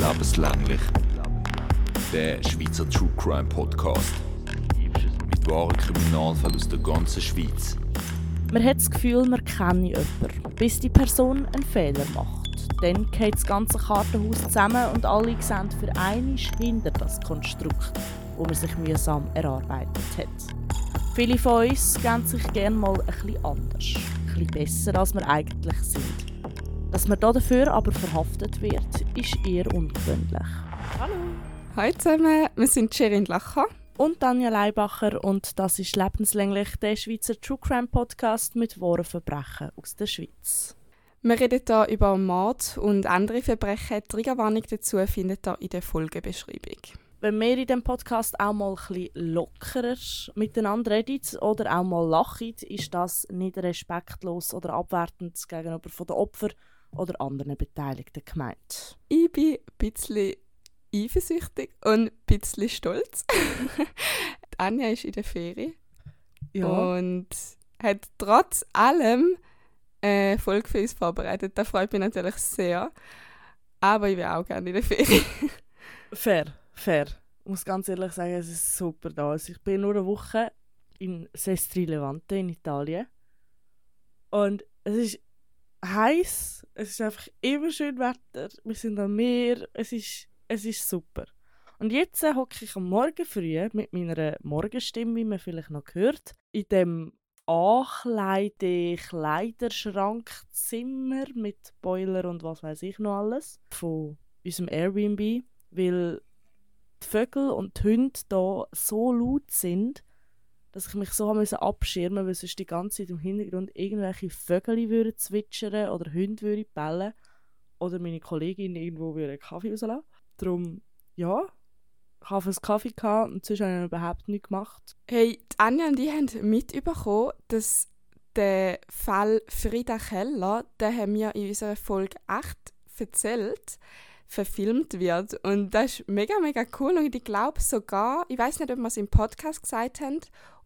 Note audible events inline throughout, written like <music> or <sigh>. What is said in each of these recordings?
Lebenslänglich. Der Schweizer True Crime Podcast. Mit wahren Kriminalfällen aus der ganzen Schweiz. Man hat das Gefühl, man kenne jemanden, bis die Person einen Fehler macht. Dann geht das ganze Kartenhaus zusammen und alle sehen für einmal hinter das Konstrukt, wo man sich mühsam erarbeitet hat. Viele von uns geben sich gerne mal bisschen anders, ein bisschen besser, als wir eigentlich sind. Dass man dafür aber verhaftet wird, ist eher ungewöhnlich. Hallo. Hallo zusammen, wir sind Sherin Lacher und Tanja Leibacher und das ist lebenslänglich der Schweizer True Crime Podcast mit wahren Verbrechen aus der Schweiz. Wir reden hier über Mord und andere Verbrechen. Die Triggerwarnung dazu findet ihr in der Folgebeschreibung. Wenn wir in diesem Podcast auch mal ein bisschen lockerer miteinander reden oder auch mal lachen, ist das nicht respektlos oder abwertend gegenüber von den Opfern oder anderen Beteiligten gemeint. Ich bin ein bisschen eifersüchtig und ein bisschen stolz. <laughs> Anja ist in der Ferie ja. und hat trotz allem eine Folge für uns vorbereitet. Da freut mich natürlich sehr. Aber ich will auch gerne in der Ferie. <laughs> fair, fair. Ich muss ganz ehrlich sagen, es ist super da. Also ich bin nur eine Woche in Sestri Levante in Italien. Und es ist heiß, es ist einfach immer schön Wetter, wir sind am Meer, es ist, es ist super. Und jetzt äh, hocke ich am Morgen früh mit meiner Morgenstimme, wie man vielleicht noch hört, in dem Ankleide Kleiderschrankzimmer mit Boiler und was weiß ich noch alles von unserem Airbnb, weil die Vögel und die Hunde da so laut sind, dass ich mich so musste abschirmen weil sonst die ganze Zeit im Hintergrund irgendwelche Vögel würden zwitschern oder Hunde würden bellen oder meine Kollegin irgendwo würde Kaffee rauslassen. Darum, ja, ich habe einen Kaffee gehabt und sonst habe ich überhaupt nichts gemacht. Hey, die Anja und ich haben mitbekommen, dass der Fall Frida Keller, den haben wir in unserer Folge 8 erzählt, verfilmt wird. Und das ist mega, mega cool. Und ich glaube sogar, ich weiß nicht, ob wir es im Podcast gesagt haben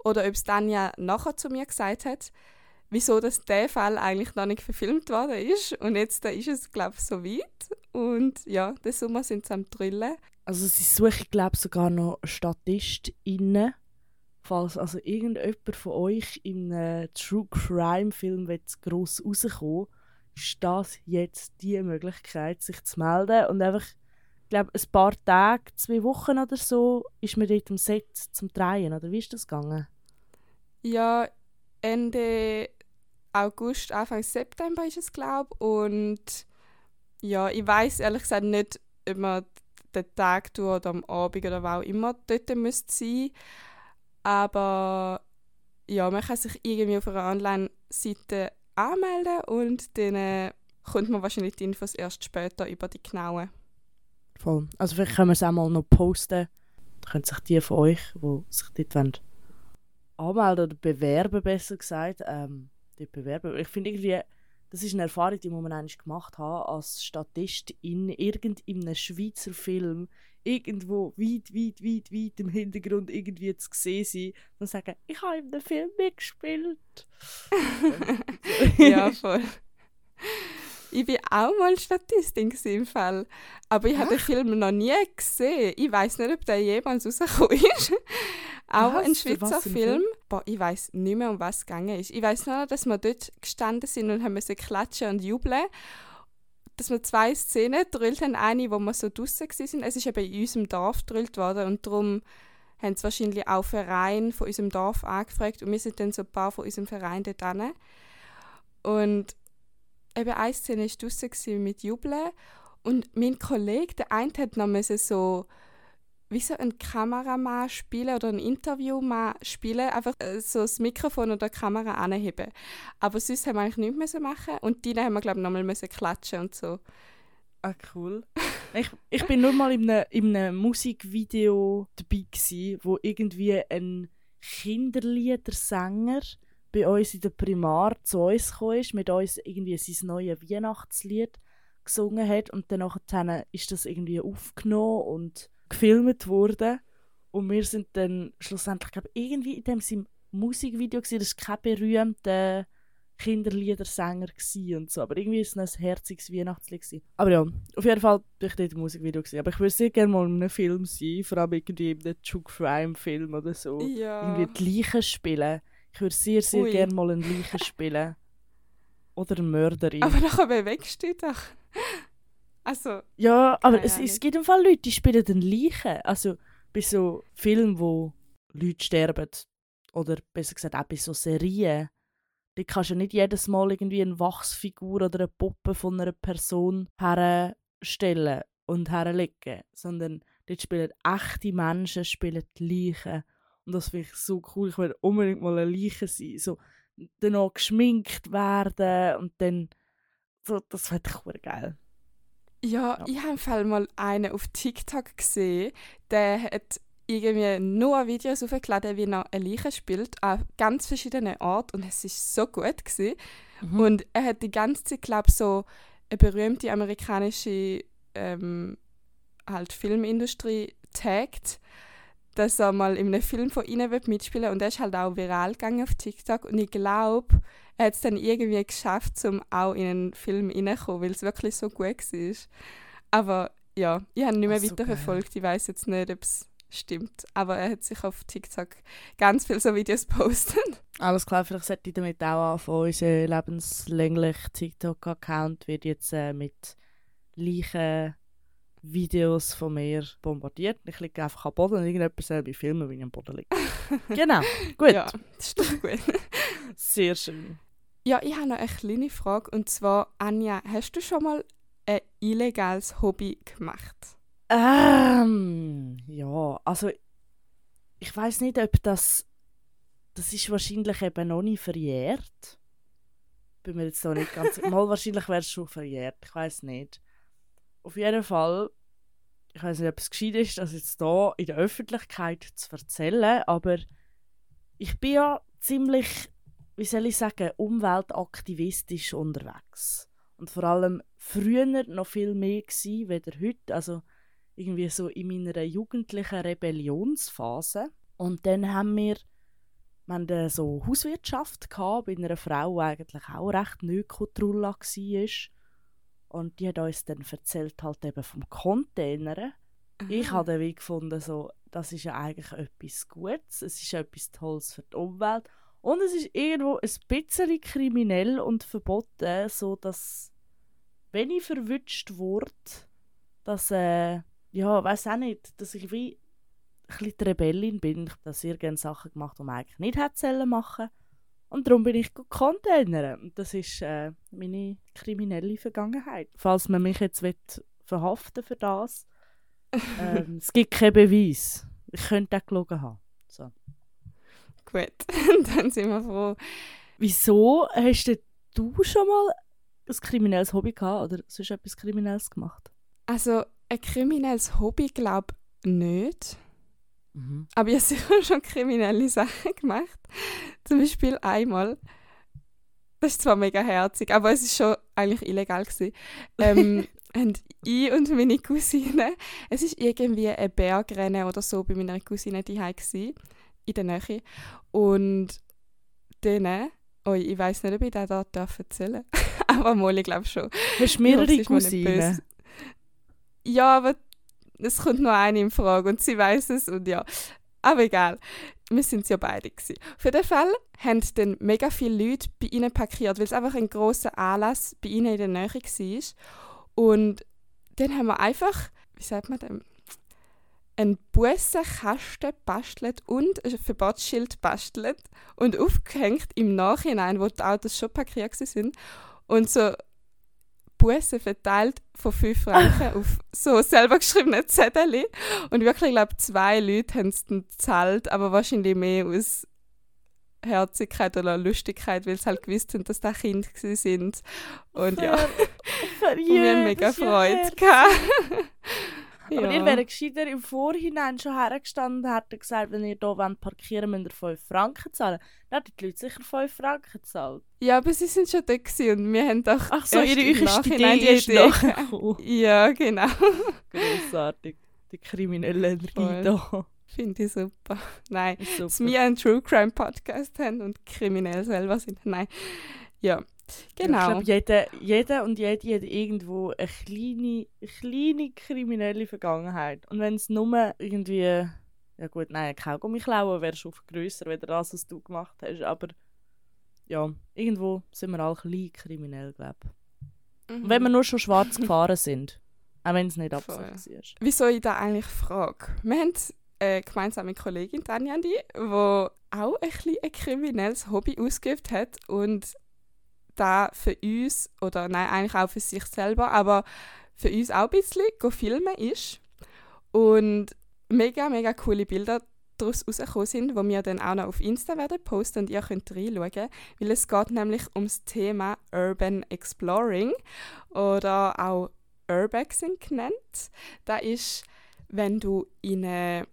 oder ob es Tanja nachher zu mir gesagt hat, wieso dass der Fall eigentlich noch nicht verfilmt worden ist. Und jetzt da ist es, glaube ich, so weit. Und ja, den Sommer sind sie am Drillen. Also sie suchen, glaube ich, sogar noch StatistInnen. Falls also irgendjemand von euch in einem True Crime Film gross rauskommen ist das jetzt die Möglichkeit, sich zu melden und einfach ich glaube, ein paar Tage, zwei Wochen oder so, ist man dort am Set zum Drehen, oder wie ist das gegangen? Ja, Ende August, Anfang September ist es, glaube ich. Und ja, ich weiß ehrlich gesagt nicht, ob man den Tag durch oder am Abend oder wo auch immer dort müsste sein Aber ja, man kann sich irgendwie auf einer Online-Seite anmelden und dann äh, kommt man wahrscheinlich die Infos erst später über die genauen. Voll. Also vielleicht können wir es auch mal noch posten. Dann können sich die von euch, die sich dort wollen, anmelden oder bewerben, besser gesagt, ähm, dort bewerben. Ich finde irgendwie, das ist eine Erfahrung, die man eigentlich gemacht hat als Statist in irgendeinem Schweizer Film irgendwo weit, weit, weit, weit im Hintergrund irgendwie zu sehen sein und sagen, ich habe in dem Film mitgespielt. ja, voll. Ich war auch mal Statistin im Fall. Aber ich habe den Film noch nie gesehen. Ich weiß nicht, ob der jemals rausgekommen ist. Auch was? ein Schweizer Film. Film? Boah, ich weiß nicht mehr, um was es gegangen ist. Ich weiß nur, dass wir dort gestanden sind und haben müssen klatschen und jubeln. Dass wir zwei Szenen gedrillt haben. Eine, wo wir so draußen waren. Es ist eben in unserem Dorf gedrillt worden und darum haben sie wahrscheinlich auch Verein von unserem Dorf angefragt und wir sind dann so ein paar von unserem Verein dort hin. Und eben eine Szene war draussen mit Jubeln und mein Kollege, der eine hat noch so wie so ein Kameramann spielen oder ein Interviewmann spielen, einfach äh, so das Mikrofon oder die Kamera anheben. Aber sonst haben wir eigentlich nichts mehr machen und die haben wir, glaube ich, nochmal müssen klatschen und so. Ah, cool. <laughs> ich, ich bin nur mal in einem, in einem Musikvideo dabei gewesen, wo irgendwie ein Kinderliedersänger bei uns in der Primar zu uns gekommen ist, mit uns irgendwie sein neues Weihnachtslied gesungen hat und dann ist das irgendwie aufgenommen und gefilmt worden und wir sind dann schlussendlich, glaube irgendwie in dem Musikvideo gewesen, das ist kein berühmter Kinderliedersänger und so. Aber irgendwie war es ein herziges Weihnachtslied. Gewesen. Aber ja, auf jeden Fall bin ich dort im Musikvideo. Gewesen. Aber ich würde sehr gerne mal in einem Film sein, vor allem irgendwie in einem True Crime Film oder so. Ja. Irgendwie die Leichen spielen. Ich würde sehr, sehr Ui. gerne mal einen Leichen spielen. <laughs> Oder eine Mörderin. Aber bewegst du dich doch. Also, Ja, aber es, es gibt im Fall Leute, die spielen den Leichen. Also bei so Filmen, wo Leute sterben, oder besser gesagt auch bei so Serien, da kannst du nicht jedes Mal irgendwie eine Wachsfigur oder eine Puppe von einer Person herstellen und herlegen, sondern dort spielen echte Menschen spielen die Leichen. Und das finde ich so cool. Ich will unbedingt mal eine Leiche sein. So, danach geschminkt werden und dann so, das fände ich geil. Ja, Ja. ich habe im Fall mal einen auf TikTok gesehen, der hat irgendwie nur Videos aufgeladen, wie er eine Leiche spielt, an ganz verschiedenen Orten und es ist so gut gewesen. Mhm. Und er hat die ganze Zeit, glaube ich, so eine berühmte amerikanische ähm, halt Filmindustrie taggt, dass er mal in einem Film von ihnen wird mitspielen und der ist halt auch viral gegangen auf TikTok und ich glaube, er hat es dann irgendwie geschafft, um auch in einen Film reinzukommen, weil es wirklich so gut war. Aber ja, ich habe nicht mehr Ach, so weiterverfolgt, ich weiß jetzt nicht, ob es stimmt, aber er hat sich auf TikTok ganz viele so Videos <laughs> postet. Alles klar, vielleicht sollte ich damit auch anfangen. Unser lebenslänglich TikTok-Account wird jetzt äh, mit leichen Videos von mir bombardiert. Ich liege einfach am Boden und irgendjemand soll mich filmen, wie ich am Boden liege. <laughs> genau, gut. Ja, das ist doch gut. <laughs> Sehr schön. Ja, ich habe noch eine kleine Frage. Und zwar, Anja, hast du schon mal ein illegales Hobby gemacht? Ähm, ja, also ich weiß nicht, ob das das ist wahrscheinlich eben noch nicht verjährt. Bin mir jetzt noch nicht ganz. <laughs> Mal wahrscheinlich wäre es schon verjährt. Ich weiß nicht. Auf jeden Fall, ich weiß nicht, ob es gescheit ist, das jetzt da in der Öffentlichkeit zu erzählen, aber ich bin ja ziemlich, wie soll ich sagen, umweltaktivistisch unterwegs. Und vor allem früher noch viel mehr gewesen, weder heute. Also irgendwie so in meiner jugendlichen Rebellionsphase. Und dann haben wir, wir haben äh, so Hauswirtschaft gehabt, bei einer Frau, die eigentlich auch recht Ökotrulla war. Und die hat uns dann erzählt halt eben vom Containern. Ich habe dann wie gefunden, so, das ist ja eigentlich etwas Gutes, es ist etwas Tolles für die Umwelt. Und es ist irgendwo ein bisschen kriminell und verboten, so dass wenn ich verwünscht wurde, dass, äh, ja, weiß auch nicht, dass ich wie ein bisschen die Rebellin bin, dass ich gerne Sachen gemacht die man eigentlich nicht hätte sollen machen und darum bin ich Containern. Und das ist äh, meine kriminelle Vergangenheit. Falls man mich jetzt will verhaften für das, <laughs> ähm, es gibt keinen Beweis. Ich könnte auch gelogen haben. So. Gut, <laughs> dann sind wir froh. Wieso hast denn du schon mal ein kriminelles Hobby gehabt oder sonst etwas Kriminelles gemacht? Also, ein kriminelles Hobby, glaube ich, nicht. Mhm. Aber ich habe <laughs> schon kriminelle Sachen gemacht. Zum Beispiel einmal, das ist zwar mega herzig, aber es ist schon eigentlich illegal gewesen. Ähm, <laughs> und ich und meine Cousine, es ist irgendwie ein Bergrennen oder so bei meiner Cousine die gsi in der Nähe. Und dann, oh, ich weiß nicht, ob ich das da darf erzählen <laughs> aber mal, ich glaube schon. Hast du Ich mehrere Cousinen? Ja, aber es kommt nur eine in Frage und sie weiß es und ja. Aber egal, wir sind ja beide gewesen. Für den Fall haben dann mega viele Leute bei ihnen parkiert, weil es einfach ein großer Anlass bei ihnen in der Nähe war. Und dann haben wir einfach, wie sagt man denn, einen Bussenkasten bastelt und ein Verbotsschild bastelt und aufgehängt im Nachhinein, wo die Autos schon parkiert sind und so Bussen verteilt von 5 Franken auf so selber geschriebene Zettel. Und wirklich, ich glaube, zwei Leute haben es dann gezahlt, aber wahrscheinlich mehr aus Herzigkeit oder Lustigkeit, weil sie halt gewusst haben, dass da Kinder sind. Und ja, <laughs> und wir haben mega Freude gehabt. Aber ihr wäret gescheiter im Vorhinein schon hergestanden und hättet gesagt, wenn ihr hier parkieren wollt, müsst ihr 5 Franken zahlen. Dann hätten die Leute sicher 5 Franken gezahlt. Ja, aber sie sind schon da und wir haben doch Ach so, ihre erste Nachhinein Idee ist die Idee. <laughs> Ja, genau. Grossartig. Die kriminelle Energie da. Finde ich super. Nein, Ist dass super. wir einen True Crime Podcast haben und kriminell selber sind. Nein. Ja, genau. Ich glaube, jeder, jeder und jede hat irgendwo eine kleine, eine kleine kriminelle Vergangenheit. Und wenn es nur irgendwie, ja gut, nein, Kaugummi klauen wäre schon grösser, als das, was du gemacht hast. Aber ja, irgendwo sind wir alle klein kriminell, glaube ich. Mhm. Und wenn wir nur schon schwarz gefahren sind. Auch wenn es nicht absichtlich ist. Wieso ich da eigentlich frage? Wir haben eine gemeinsame Kollegin, Tanja, die auch ein, ein kriminelles Hobby ausgeübt hat und da für uns, oder nein, eigentlich auch für sich selber, aber für uns auch ein bisschen filmen ist. Und mega, mega coole Bilder daraus rausgekommen sind, die wir dann auch noch auf Insta werden posten und ihr könnt reinschauen, weil es geht nämlich ums Thema Urban Exploring oder auch Urbexing genannt. Da ist, wenn du in ein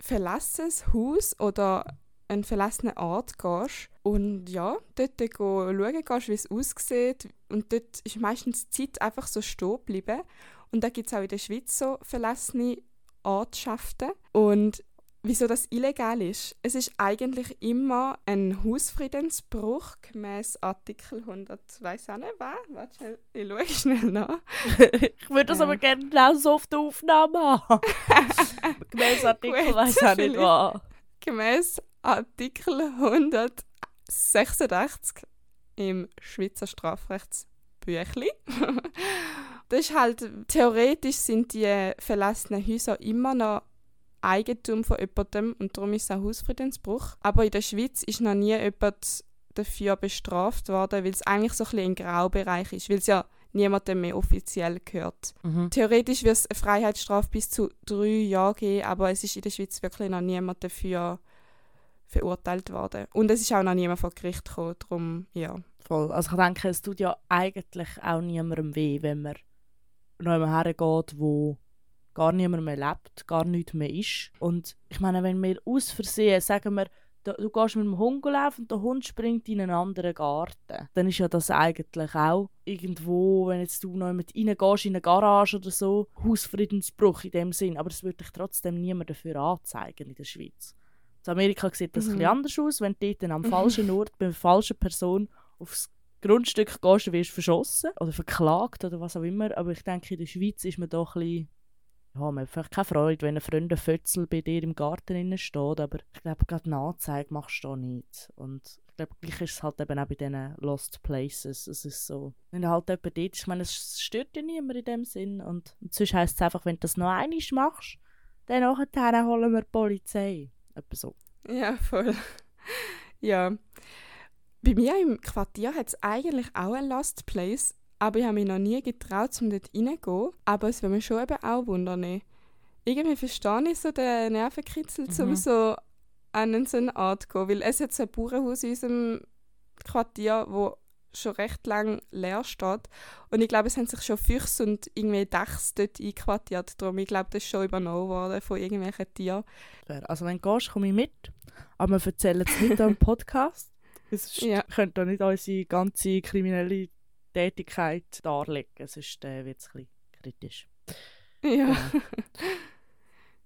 verlassenes Haus oder einen verlassenen Ort gehst und ja, dort schauen gehst, wie es aussieht und dort ist meistens die Zeit einfach so stehen geblieben und da gibt es auch in der Schweiz so verlassene Ortschaften und wieso das illegal ist. Es ist eigentlich immer ein Hausfriedensbruch gemäß Artikel 100, weiß auch nicht was. Warte schnell, ich schaue schnell nach. <laughs> ich würde das Ja. aber gerne genauso auf der Aufnahme haben. <laughs> Gemäß Artikel weiß auch nicht was. Gemäß Artikel 186 im Schweizer Strafrechtsbüchli. <laughs> das ist halt, theoretisch sind die verlassenen Häuser immer noch Eigentum von jemandem und darum ist es ein Hausfriedensbruch. Aber in der Schweiz ist noch nie jemand dafür bestraft worden, weil es eigentlich so ein bisschen ein Graubereich ist, weil es ja niemandem mehr offiziell gehört. Mhm. Theoretisch wird es eine Freiheitsstrafe bis zu drei Jahren geben, aber es ist in der Schweiz wirklich noch niemand dafür verurteilt worden. Und es ist auch noch niemand vor Gericht gekommen, darum, ja. Voll. Also ich denke, es tut ja eigentlich auch niemandem weh, wenn man noch jemand hergeht, wo gar niemand mehr lebt, gar nichts mehr ist. Und ich meine, wenn wir aus Versehen, sagen wir, du, du gehst mit dem Hund laufen und der Hund springt in einen anderen Garten, dann ist ja das eigentlich auch irgendwo, wenn jetzt du noch mit reingehst in eine Garage oder so, Hausfriedensbruch in dem Sinn. Aber es würde dich trotzdem niemand dafür anzeigen in der Schweiz. In Amerika sieht das Mhm. ein bisschen anders aus. Wenn du dort am falschen Ort bei einer falschen Person aufs Grundstück gehst, dann wirst du verschossen oder verklagt oder was auch immer. Aber ich denke, in der Schweiz ist man doch ein bisschen ja, man hat vielleicht keine Freude, wenn ein Freund ein Fötzel bei dir im Garten innen steht, aber ich glaube, gerade eine Anzeige machst du da nicht. Und ich glaube, gleich ist es halt eben auch bei diesen Lost Places. Es ist so, wenn du halt jemand dort ist, ich meine, es stört ja niemand in dem Sinn. Und, und sonst heisst es einfach, wenn du das noch einmal machst, dann nachher holen wir die Polizei. Etwa so. Ja, voll. <laughs> ja. Bei mir im Quartier hat es eigentlich auch ein Lost Place, aber ich habe mich noch nie getraut, um dort reinzugehen. Aber es würde mich schon eben auch wundern. Irgendwie verstehe ich so den Nervenkitzel, um Mhm. so an so eine Art zu gehen. Weil es hat so ein Bauernhaus in unserem Quartier, wo schon recht lang leer steht. Und ich glaube, es haben sich schon Füchse und irgendwie Dachs dort einquartiert. Darum, ich glaube, das ist schon übernommen worden von irgendwelchen Tieren. Also wenn du gehst, komme ich mit. Aber wir erzählen es nicht am Podcast. <laughs> Es Ja. könnte da nicht unsere ganze kriminelle Tätigkeit darlegen, sonst äh, wird es ein bisschen kritisch. Ja. <laughs>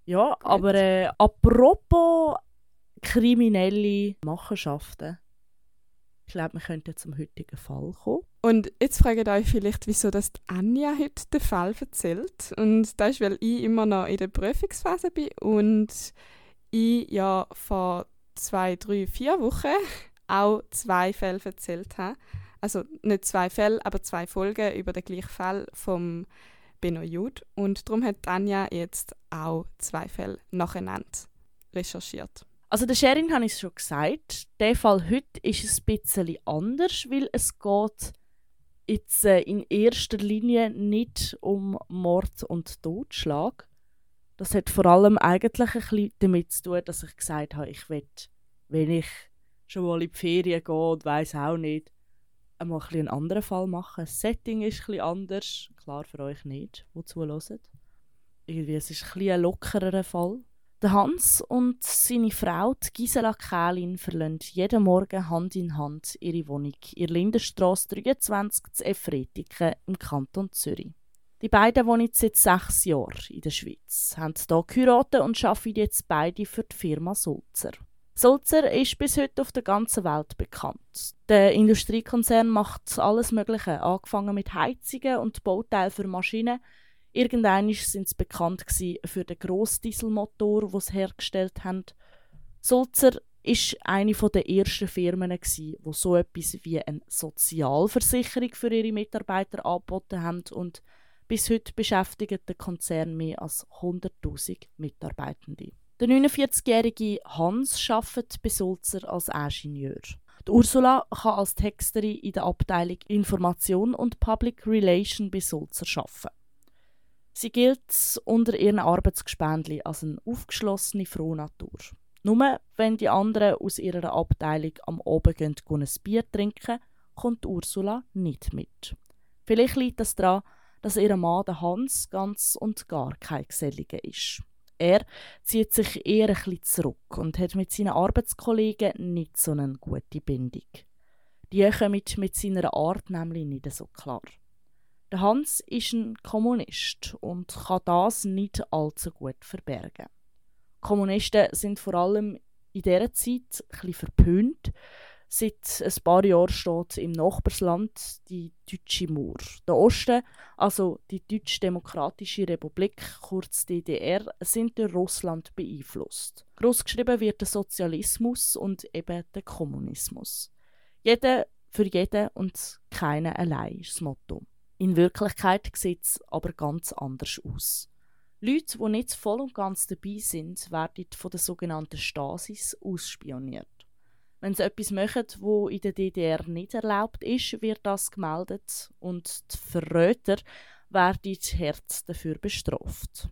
Ja, aber äh, apropos kriminelle Machenschaften, ich glaube, wir könnten zum heutigen Fall kommen. Und jetzt fragt euch vielleicht, wieso das Anja heute den Fall erzählt. Und das ist, weil ich immer noch in der Prüfungsphase bin und ich ja vor zwei, drei, vier Wochen auch zwei Fälle erzählt habe. Also nicht zwei Fälle, aber zwei Folgen über den gleichen Fall vom Benno Jud. Und darum hat Anja jetzt auch zwei Fälle nacheinander recherchiert. Also der Sherin habe ich es schon gesagt. Der Fall heute ist ein bisschen anders, weil es geht jetzt äh, in erster Linie nicht um Mord und Totschlag. Das hat vor allem eigentlich ein bisschen damit zu tun, dass ich gesagt habe, ich will, wenn ich schon mal in die Ferien gehe und weiss auch nicht, einmal ein einen anderen Fall machen. Das Setting ist ein anders. Klar für euch nicht, die zuhören. Irgendwie, es ist ein, bisschen ein lockerer Fall. Der Hans und seine Frau, Gisela Kählin, verlassen jeden Morgen Hand in Hand ihre Wohnung in Lindenstrasse 23 zu Efretiken im Kanton Zürich. Die beiden wohnen seit sechs Jahren in der Schweiz, haben hier geheiratet und arbeiten jetzt beide für die Firma Sulzer. Sulzer ist bis heute auf der ganzen Welt bekannt. Der Industriekonzern macht alles Mögliche, angefangen mit Heizungen und Bauteilen für Maschinen. Irgendwann sind sie bekannt für den Grossdieselmotor, den sie hergestellt haben. Sulzer ist eine der ersten Firmen, die so etwas wie eine Sozialversicherung für ihre Mitarbeiter angeboten haben und bis heute beschäftigt der Konzern mehr als 100.000 Mitarbeitende. Der 49-jährige Hans arbeitet bei Sulzer als Ingenieur. Die Ursula kann als Texterin in der Abteilung Information und Public Relation bei Sulzer arbeiten. Sie gilt unter ihren Arbeitsgespendli als eine aufgeschlossene Frohnatur. Nur wenn die anderen aus ihrer Abteilung am Abend gehen, ein Bier trinken, kommt Ursula nicht mit. Vielleicht liegt das daran, dass ihr Mann der Hans ganz und gar kein Geselliger ist. Er zieht sich eher ein bisschen zurück und hat mit seinen Arbeitskollegen nicht so eine gute Bindung. Die kommen mit seiner Art nämlich nicht so klar. Der Hans ist ein Kommunist und kann das nicht allzu gut verbergen. Kommunisten sind vor allem in dieser Zeit bisschen verpönt, Seit ein paar Jahren steht im Nachbarsland die Deutsche Mauer. Der Osten, also die Deutsch-Demokratische Republik, kurz DDR, sind durch Russland beeinflusst. Großgeschrieben wird der Sozialismus und eben der Kommunismus. Jeder für jeden und keiner allein ist das Motto. In Wirklichkeit sieht es aber ganz anders aus. Leute, die nicht voll und ganz dabei sind, werden von der sogenannten Stasis ausspioniert. Wenn sie etwas machen, wo in der DDR nicht erlaubt ist, wird das gemeldet und die Verräter werden hart dafür bestraft.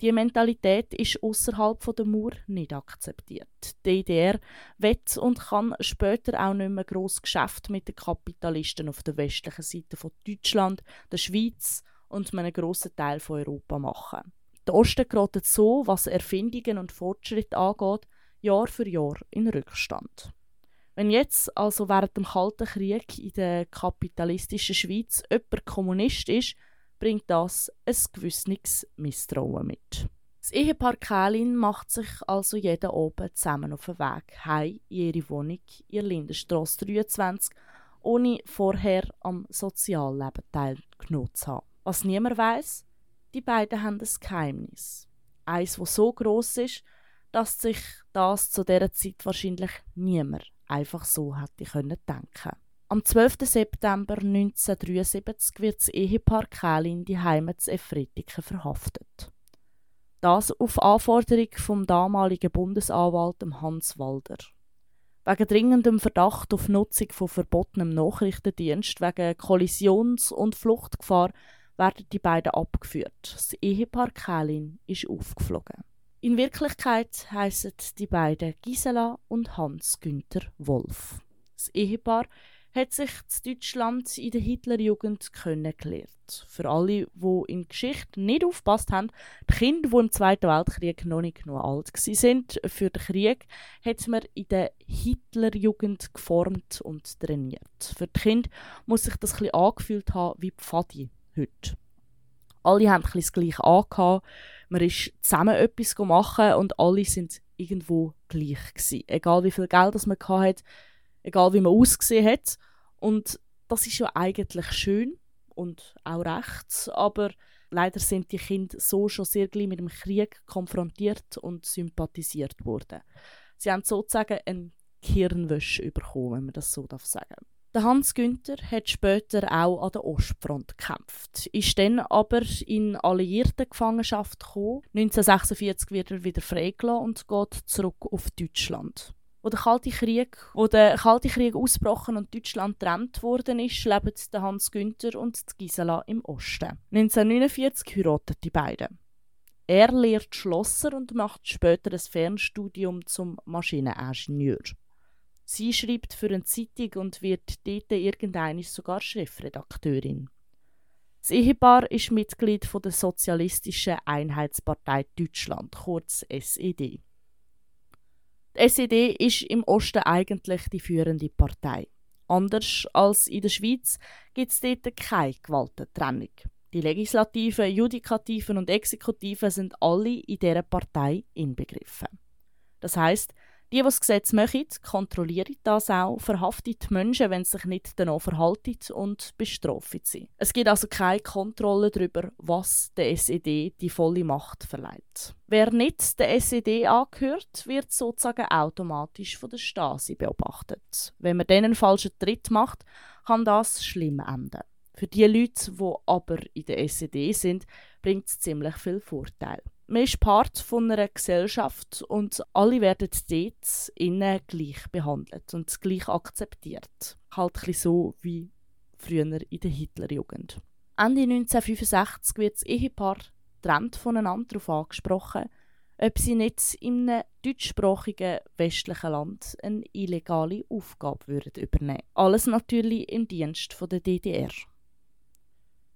Die Mentalität ist außerhalb der Mauer nicht akzeptiert. Die DDR wird und kann später auch nicht mehr gross Geschäft mit den Kapitalisten auf der westlichen Seite von Deutschland, der Schweiz und einem grossen Teil von Europa machen. Der Osten gerät so, was Erfindungen und Fortschritt angeht, Jahr für Jahr in Rückstand. Wenn jetzt also während dem Kalten Krieg in der kapitalistischen Schweiz jemand Kommunist ist, bringt das ein gewisses Misstrauen mit. Das Ehepaar Kählin macht sich also jeden Abend zusammen auf den Weg heim in ihre Wohnung in Lindenstrasse 23, ohne vorher am Sozialleben teilgenommen zu haben. Was niemand weiß, die beiden haben ein Geheimnis. Eins, das so groß ist, dass sich das zu dieser Zeit wahrscheinlich niemand einfach so hätte ich können denken. Am 12. September 1973 wird das Ehepaar Kählin die Heimat zu Efretiken verhaftet. Das auf Anforderung vom damaligen Bundesanwalt Hans Walder. Wegen dringendem Verdacht auf Nutzung von verbotenem Nachrichtendienst wegen Kollisions- und Fluchtgefahr werden die beiden abgeführt. Das Ehepaar Kählin ist aufgeflogen. In Wirklichkeit heißen die beiden Gisela und Hans Günther Wolf. Das Ehepaar hat sich in Deutschland in der Hitlerjugend kennengelernt. Für alle, die in Geschichte nicht aufpasst haben, die Kinder, die im Zweiten Weltkrieg noch nicht genug alt sind für den Krieg, hat man in der Hitlerjugend geformt und trainiert. Für die Kinder muss sich das ein angefühlt haben wie Pfadi heute. Alle haben ein das Gleiche angehabt man ist zusammen etwas machen und alle sind irgendwo gleich gewesen. Egal wie viel Geld das man hat, egal wie man ausgesehen hat. Und das ist ja eigentlich schön und auch recht, aber leider sind die Kinder so schon sehr gleich mit dem Krieg konfrontiert und sympathisiert worden. Sie haben sozusagen einen Hirnwäsche bekommen, wenn man das so sagen darf. Der Hans Günther hat später auch an der Ostfront gekämpft, ist dann aber in alliierte Gefangenschaft gekommen. 1946 wird er wieder freigelassen und geht zurück auf Deutschland. Wo der Kalte Krieg, wo der Kalte Krieg ausgebrochen und Deutschland getrennt worden ist, leben der Hans Günther und die Gisela im Osten. 1949 heiraten die beiden. Er lehrt Schlosser und macht später ein Fernstudium zum Maschineningenieur. Sie schreibt für eine Zeitung und wird dort irgendwann sogar Chefredakteurin. Das Ehepaar ist Mitglied der Sozialistischen Einheitspartei Deutschland, kurz SED. Die SED ist im Osten eigentlich die führende Partei. Anders als in der Schweiz gibt es dort keine Gewaltentrennung. Die Legislativen, Judikativen und Exekutiven sind alle in dieser Partei inbegriffen. Das heißt, Die, die das Gesetz machen, kontrollieren das auch, verhaften die Menschen, wenn sie sich nicht danach verhalten und bestrafen sie. Es gibt also keine Kontrolle darüber, was der SED die volle Macht verleiht. Wer nicht der SED angehört, wird sozusagen automatisch von der Stasi beobachtet. Wenn man denen einen falschen Tritt macht, kann das schlimm enden. Für die Leute, die aber in der SED sind, bringt es ziemlich viel Vorteil. Man ist Part von einer Gesellschaft und alle werden dort innen gleich behandelt und gleich akzeptiert. Halt ein so wie früher in der Hitlerjugend. Ende 1965 wird das Ehepaar getrennt voneinander darauf angesprochen, ob sie nicht in einem deutschsprachigen westlichen Land eine illegale Aufgabe würden übernehmen Alles natürlich im Dienst der DDR.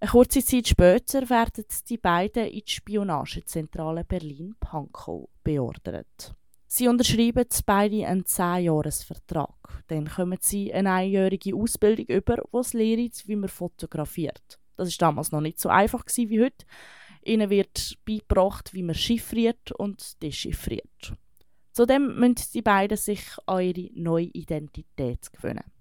Eine kurze Zeit später werden die beiden in die Spionagezentrale Berlin-Pankow beordert. Sie unterschreiben beide einen 10-Jahres-Vertrag. Dann kommen sie eine einjährige Ausbildung über, die es lehrt, wie man fotografiert. Das war damals noch nicht so einfach wie heute. Ihnen wird beigebracht, wie man chiffriert und dechiffriert. Zudem müssen die beiden sich an ihre neue Identität gewöhnen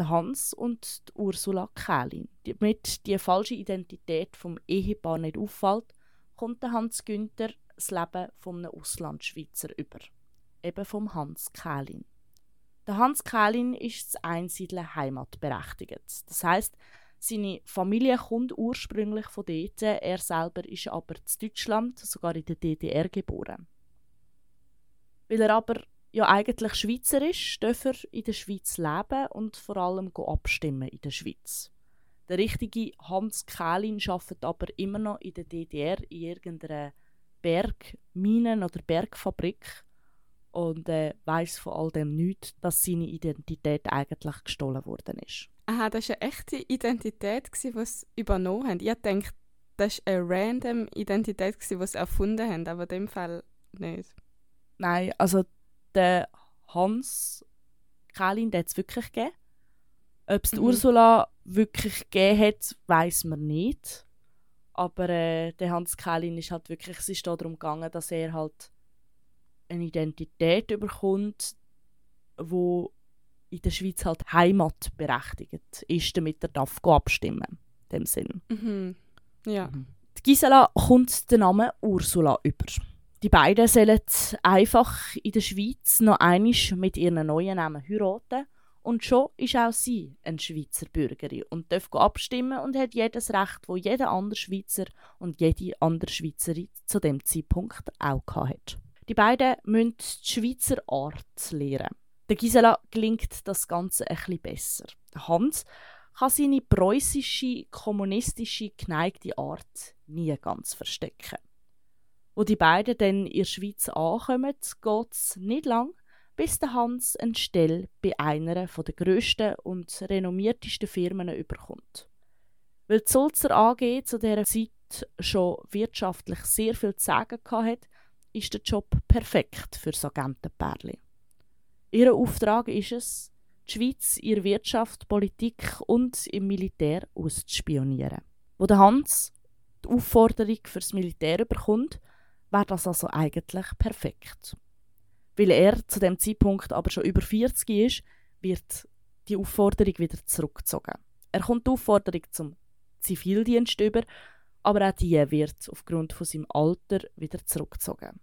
der Hans und die Ursula Kählin. Damit die falsche Identität vom Ehepaar nicht auffällt, kommt der Hans Günther das Leben von einem Auslandschweizer über. Eben vom Hans Kählin. Der Hans Kählin ist das Einsiedeln heimatberechtigt. Das heißt, seine Familie kommt ursprünglich von dort, er selber ist aber in Deutschland, sogar in der DDR geboren. Weil er aber ja eigentlich Schweizer ist, darf er in der Schweiz leben und vor allem abstimmen in der Schweiz. Der richtige Hans Kählin arbeitet aber immer noch in der DDR in irgendeiner Bergminen- oder Bergfabrik und äh, weiß von all dem nichts, dass seine Identität eigentlich gestohlen worden ist. Aha, das war eine echte Identität, die sie übernommen haben. Ich dachte, das war eine random Identität, die sie erfunden haben, aber in dem Fall nicht. Nein, also den Hans Kählin hat es wirklich gegeben. Ob es mhm. Ursula wirklich gegeben hat, weiß man nicht. Aber äh, der Hans Kählin ist halt wirklich, es ist darum gegangen, dass er halt eine Identität überkommt, wo in der Schweiz halt Heimat berechtigt ist, damit er darf abstimmen in dem Sinn. Mhm. Ja. Die Gisela kommt den Namen Ursula über. Die beiden sollen einfach in der Schweiz noch einmal mit ihren neuen Namen heiraten und schon ist auch sie eine Schweizer Bürgerin und darf abstimmen und hat jedes Recht, wo jeder andere Schweizer und jede andere Schweizerin zu dem Zeitpunkt auch hat. Die beiden müssen die Schweizer Art lernen. Der Gisela gelingt das Ganze bisschen besser. Hans kann seine preußische, kommunistische, geneigte Art nie ganz verstecken. Wo die beiden dann in der Schweiz ankommen, geht es nicht lang, bis der Hans eine Stelle bei einer der grössten und renommiertesten Firmen überkommt. Weil die Sulzer AG zu dieser Zeit schon wirtschaftlich sehr viel zu sagen hatte, ist der Job perfekt für das Agentenpärchen. Ihr Auftrag ist es, die Schweiz, ihre Wirtschaft, Politik und im Militär auszuspionieren. Wo der Hans die Aufforderung fürs Militär bekommt, wäre das also eigentlich perfekt. Weil er zu dem Zeitpunkt aber schon über 40 ist, wird die Aufforderung wieder zurückgezogen. Er kommt die Aufforderung zum Zivildienst über, aber auch die wird aufgrund von seinem Alter wieder zurückgezogen.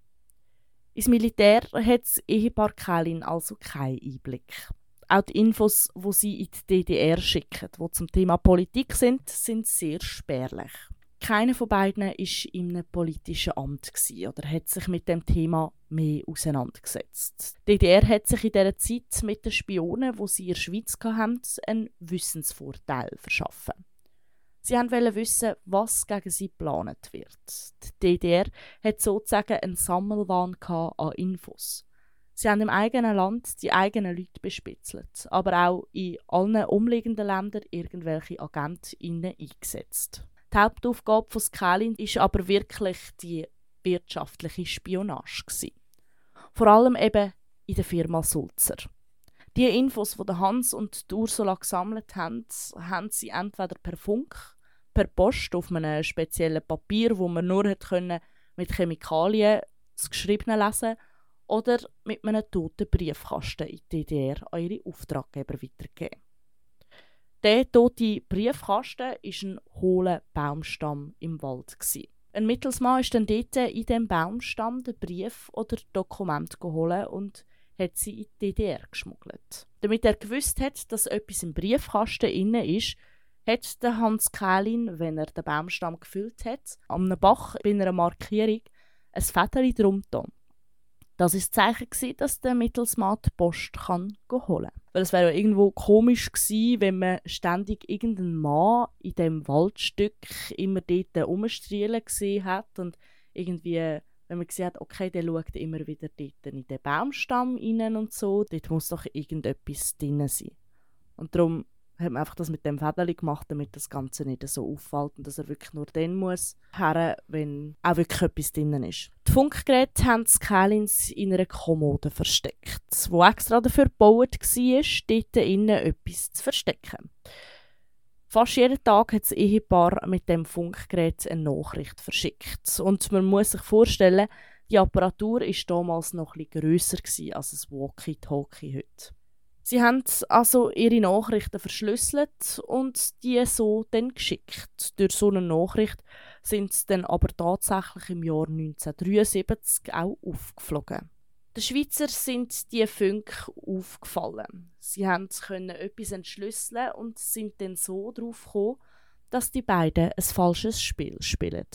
Ins Militär hat das Ehepaar Kählin also keinen Einblick. Auch die Infos, wo sie in die DDR schicken, die zum Thema Politik sind, sind sehr spärlich. Keiner von beiden war in einem politischen Amt oder hat sich mit dem Thema mehr auseinandergesetzt. Die DDR hat sich in dieser Zeit mit den Spionen, die sie in der Schweiz hatten, einen Wissensvorteil verschaffen. Sie wollten wissen, was gegen sie geplant wird. Die DDR hat sozusagen einen Sammelwahn an Infos. Sie haben im eigenen Land die eigenen Leute bespitzelt, aber auch in allen umliegenden Ländern irgendwelche Agenten eingesetzt. Die Hauptaufgabe von Skalin ist aber wirklich die wirtschaftliche Spionage. Vor allem eben in der Firma Sulzer. Die Infos, die Hans und die Ursula gesammelt haben, haben sie entweder per Funk, per Post auf einem speziellen Papier, wo man nur können mit Chemikalien das Geschriebene lesen oder mit einem toten Briefkasten in die DDR an ihre Auftraggeber weitergegeben. Der tote Briefkasten war ein hohler Baumstamm im Wald. Ein Mittelsmann ist dann dort in diesem Baumstamm den Brief oder Dokument geholt und hat sie in die DDR geschmuggelt. Damit er gewusst hat, dass etwas im Briefkasten inne ist, hat der Hans Kählin, wenn er den Baumstamm gefüllt hat, am Bach bei einer Markierung ein Federli drum getan. Das war das Zeichen, dass der Mittelsmann die Post kann holen kann. Weil es wäre ja irgendwo komisch gewesen, wenn man ständig irgendeinen Mann in dem Waldstück immer dort rumstrielen gesehen hat und irgendwie, wenn man gesehen hat, okay, der schaut immer wieder dort in den Baumstamm rein und so, dort muss doch irgendetwas drin sein. Und darum hat man einfach das mit dem Fädeli gemacht, damit das Ganze nicht so auffällt und dass er wirklich nur dann muss her, wenn auch wirklich etwas drin ist. Die Funkgeräte haben die Kalins in einer Kommode versteckt, wo extra dafür gebaut war, dort innen etwas zu verstecken. Fast jeden Tag hat das Ehepaar mit dem Funkgerät eine Nachricht verschickt. Und man muss sich vorstellen, die Apparatur war damals noch etwas grösser als ein Walkie-Talkie heute. Sie haben also ihre Nachrichten verschlüsselt und die so dann geschickt. Durch so eine Nachricht sind sie dann aber tatsächlich im Jahr 1973 auch aufgeflogen. Den Schweizer sind die Funk aufgefallen. Sie können etwas entschlüsseln und sind dann so darauf gekommen, dass die beiden ein falsches Spiel spielen.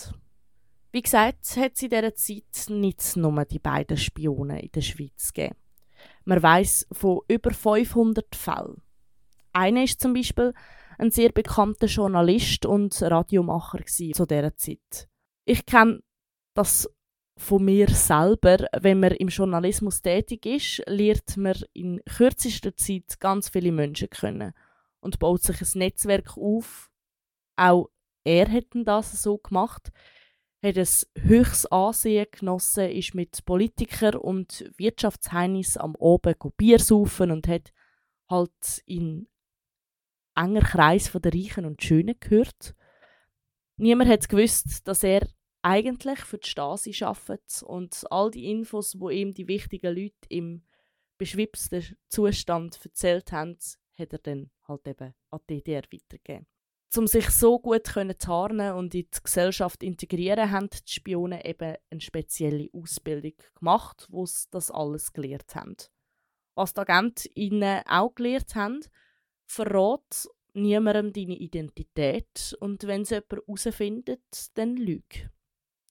Wie gesagt, hat es in dieser Zeit nicht nur die beiden Spionen in der Schweiz gegeben. Man weiß von über 500 Fällen. Einer ist zum Beispiel ein sehr bekannter Journalist und Radiomacher zu dieser Zeit. Ich kenne das von mir selber. Wenn man im Journalismus tätig ist, lernt man in kürzester Zeit ganz viele Menschen kennen und baut sich ein Netzwerk auf. Auch er hat das so gemacht hat ein höchstes Ansehen genossen, ist mit Politikern und Wirtschaftsheinis am Oben Bier saufen und hat halt in enger Kreis von der Reichen und Schönen gehört. Niemand hat gewusst, dass er eigentlich für die Stasi arbeitet und all die Infos, wo ihm die wichtigen Leute im beschwipsten Zustand erzählt haben, hat er dann halt eben an die DDR weitergegeben um sich so gut zu tarnen und in die Gesellschaft integrieren, haben die Spionen eben eine spezielle Ausbildung gemacht, wo sie das alles gelehrt haben. Was die Agenten ihnen auch gelehrt haben, verrat niemandem deine Identität und wenn sie jemand herausfindet, dann lüg.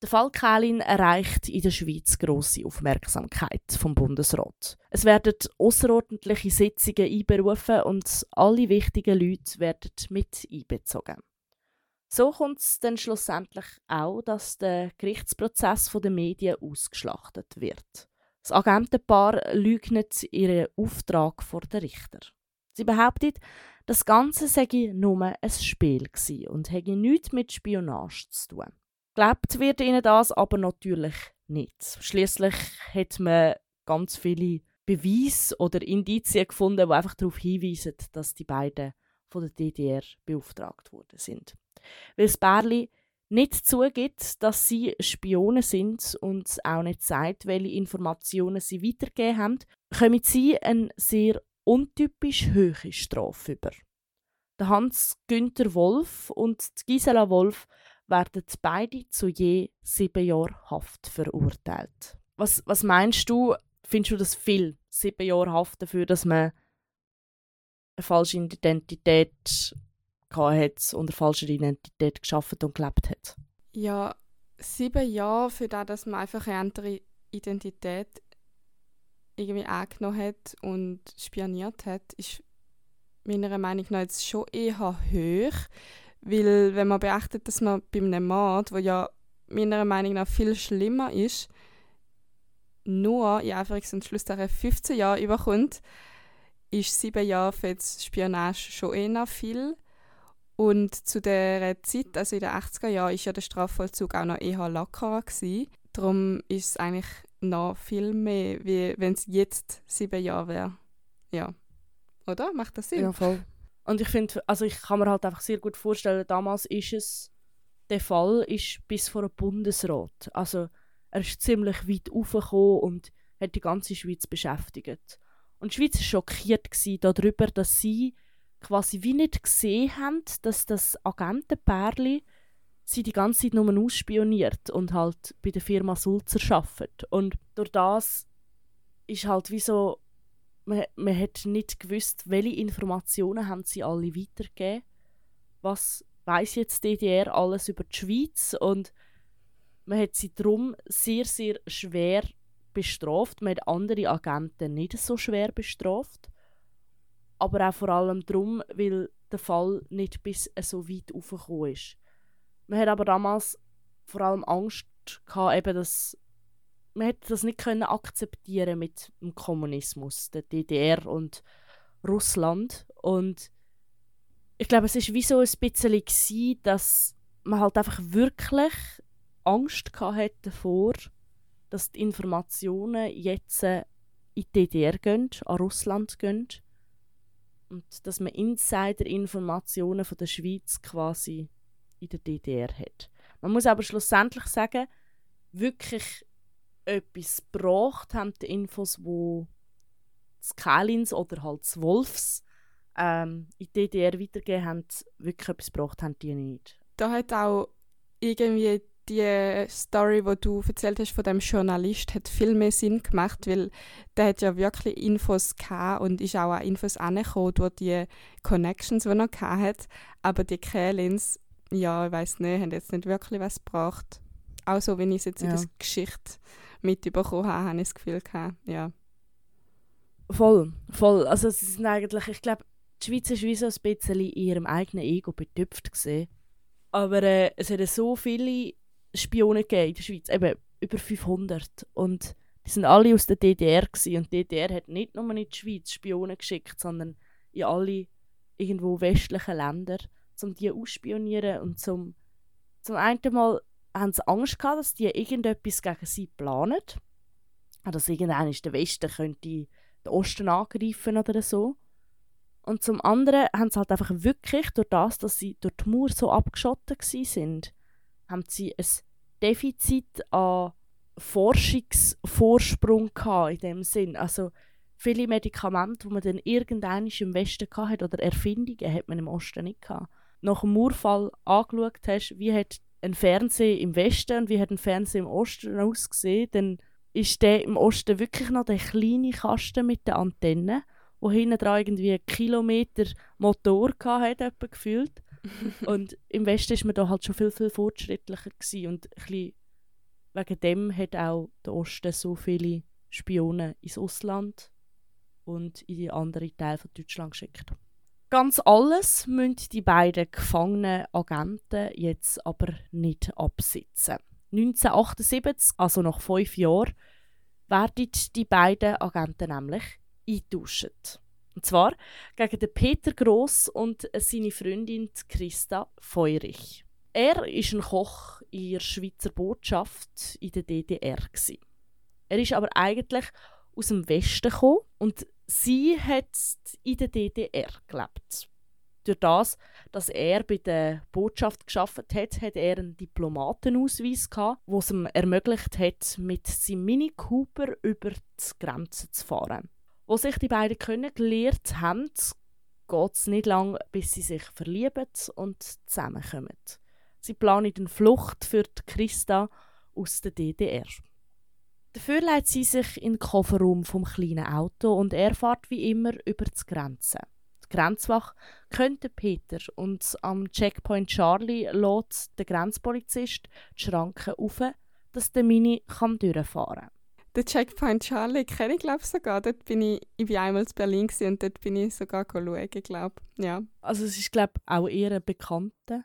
Der Fall Kählin erreicht in der Schweiz grosse Aufmerksamkeit vom Bundesrat. Es werden außerordentliche Sitzungen einberufen und alle wichtigen Leute werden mit einbezogen. So kommt es dann schlussendlich auch, dass der Gerichtsprozess der Medien ausgeschlachtet wird. Das Agentenpaar leugnet ihren Auftrag vor den Richter. Sie behauptet, das Ganze sei nur ein Spiel und hätte nichts mit Spionage zu tun. Gelebt wird ihnen das aber natürlich nicht. Schließlich hat man ganz viele Beweise oder Indizien gefunden, die einfach darauf hinweisen, dass die beiden von der DDR beauftragt worden sind. Weil das Bärli nicht zugibt, dass sie Spione sind und auch nicht sagt, welche Informationen sie weitergegeben haben, kommen sie eine sehr untypisch hohe Strafe über. Der Hans Günther Wolf und Gisela Wolf werden beide zu je sieben Jahren Haft verurteilt. Was, was meinst du, findest du das viel, sieben Jahre Haft dafür, dass man eine falsche Identität hat und eine falsche Identität geschaffen und gelebt hat? Ja, sieben Jahre für das, dass man einfach eine andere Identität irgendwie angenommen hat und spioniert hat, ist meiner Meinung nach jetzt schon eher hoch, weil, wenn man beachtet, dass man bei einem Mord, wo ja meiner Meinung nach viel schlimmer ist, nur in Anführungs- und Schlusszeichen 15 Jahre überkommt, ist sieben Jahre für die Spionage schon eher viel. Und zu der Zeit, also in den 80er Jahren, war ja der Strafvollzug auch noch eher lockerer. Gewesen. Darum ist es eigentlich noch viel mehr, wie wenn es jetzt sieben Jahre wäre. Ja. Oder? Macht das Sinn? Ja, voll. Und ich finde, also ich kann mir halt einfach sehr gut vorstellen, damals ist es, der Fall ist bis vor einem Bundesrat. Also er ist ziemlich weit aufgekommen und hat die ganze Schweiz beschäftigt. Und die Schweiz war schockiert darüber, dass sie quasi wie nicht gesehen haben, dass das Agentenpärli sie die ganze Zeit nur ausspioniert und halt bei der Firma Sulzer arbeitet. Und durch das ist halt wie so, man, hat nicht gewusst, welche Informationen haben sie alle weitergegeben. Was weiß jetzt die DDR alles über die Schweiz und man hat sie darum sehr, sehr schwer bestraft. Man hat andere Agenten nicht so schwer bestraft. Aber auch vor allem darum, weil der Fall nicht bis so weit aufgekommen ist. Man hat aber damals vor allem Angst gehabt, eben, dass man hätte das nicht können akzeptieren mit dem Kommunismus, der DDR und Russland und ich glaube, es ist wie so ein bisschen dass man halt einfach wirklich Angst hatte davor, dass die Informationen jetzt in die DDR gehen, an Russland gehen und dass man Insider-Informationen von der Schweiz quasi in der DDR hat. Man muss aber schlussendlich sagen, wirklich etwas gebracht haben die Infos, wo das Kalins oder halt das Wolfs ähm, in die DDR weitergegeben haben, wirklich etwas gebracht haben die nicht. Da hat auch irgendwie die Story, die du erzählt hast von dem Journalist, hat viel mehr Sinn gemacht, weil der hat ja wirklich Infos gehabt und ist auch an Infos angekommen durch die Connections, die er hat. Aber die Kalins ja, ich weiß nicht, haben jetzt nicht wirklich was gebracht. Auch so, wenn ich es jetzt ja. in der Geschichte mitbekommen habe, habe ich das Gefühl gehabt, ja. Voll, voll. Also es ist eigentlich, ich glaube, die Schweiz ist wie so ein bisschen in ihrem eigenen Ego betüpft gesehen. Aber äh, es hat so viele Spione gegeben in der Schweiz, eben über 500. Und die sind alle aus der DDR gewesen. und die DDR hat nicht nur in die Schweiz Spione geschickt, sondern in alle irgendwo westlichen Länder um die ausspionieren und zum, zum einen Mal haben sie Angst gehabt, dass die irgendetwas gegen sie planen. Dass irgendwann der Westen könnte den Osten angreifen oder so. Und zum anderen haben sie halt einfach wirklich, durch das, dass sie durch die Mauer so abgeschottet sind, haben sie ein Defizit an Forschungsvorsprung gehabt, in dem Sinn. Also viele Medikamente, die man dann irgendwann im Westen hatte, oder Erfindungen, hat man im Osten nicht gehabt nach dem Mauerfall angeschaut hast, wie hat ein Fernseher im Westen und wie hat ein Fernseher im Osten ausgesehen, dann ist der im Osten wirklich noch der kleine Kasten mit den Antennen, wo hinten dran irgendwie einen Kilometer Motor hatte, gefühlt. <laughs> und im Westen ist man da halt schon viel, viel fortschrittlicher gewesen. und ein wegen dem hat auch der Osten so viele Spione ins Ausland und in die anderen Teile von Deutschland geschickt. Ganz alles müssen die beiden gefangenen Agenten jetzt aber nicht absitzen. 1978, also nach fünf Jahren, werden die beiden Agenten nämlich eingetauscht. Und zwar gegen den Peter Gross und seine Freundin Christa Feurich. Er war ein Koch in der Schweizer Botschaft in der DDR. Er ist aber eigentlich aus dem Westen gekommen und sie hat in der DDR gelebt. Durch das, dass er bei der Botschaft geschafft hat, hat er einen Diplomatenausweis gehabt, wo es ihm ermöglicht hat, mit seinem Mini Cooper über die Grenze zu fahren. Wo sich die beiden kennengelernt haben, geht es nicht lang, bis sie sich verlieben und zusammenkommen. Sie planen eine Flucht für Christa aus der DDR. Dafür leitet sie sich in den Kofferraum vom kleinen Auto und er fährt wie immer über die Grenze. Die Grenzwache könnte Peter und am Checkpoint Charlie lässt der Grenzpolizist die Schranken auf, dass der Mini kann durchfahren kann. Den Checkpoint Charlie kenne ich glaube sogar. Dort bin ich, ich bin einmal in Berlin und dort bin ich sogar schauen, glaube ja. Also es ist glaube auch eher ein bekannter